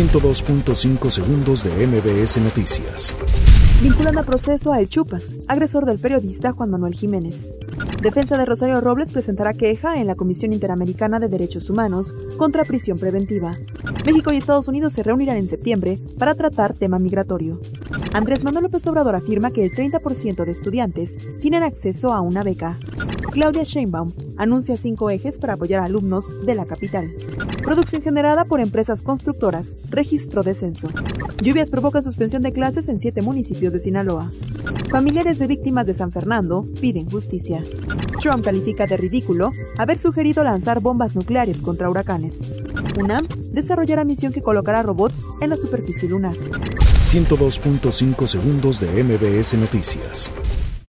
102.5 segundos de MBS Noticias. Vinculan a proceso a El Chupas, agresor del periodista Juan Manuel Jiménez. Defensa de Rosario Robles presentará queja en la Comisión Interamericana de Derechos Humanos contra prisión preventiva. México y Estados Unidos se reunirán en septiembre para tratar tema migratorio. Andrés Manuel López Obrador afirma que el 30% de estudiantes tienen acceso a una beca. Claudia Sheinbaum anuncia cinco ejes para apoyar a alumnos de la capital. Producción generada por empresas constructoras. Registro descenso. Lluvias provocan suspensión de clases en siete municipios de Sinaloa. Familiares de víctimas de San Fernando piden justicia. Trump califica de ridículo haber sugerido lanzar bombas nucleares contra huracanes. UNAM desarrollará misión que colocará robots en la superficie lunar. 102.5 segundos de MBS Noticias.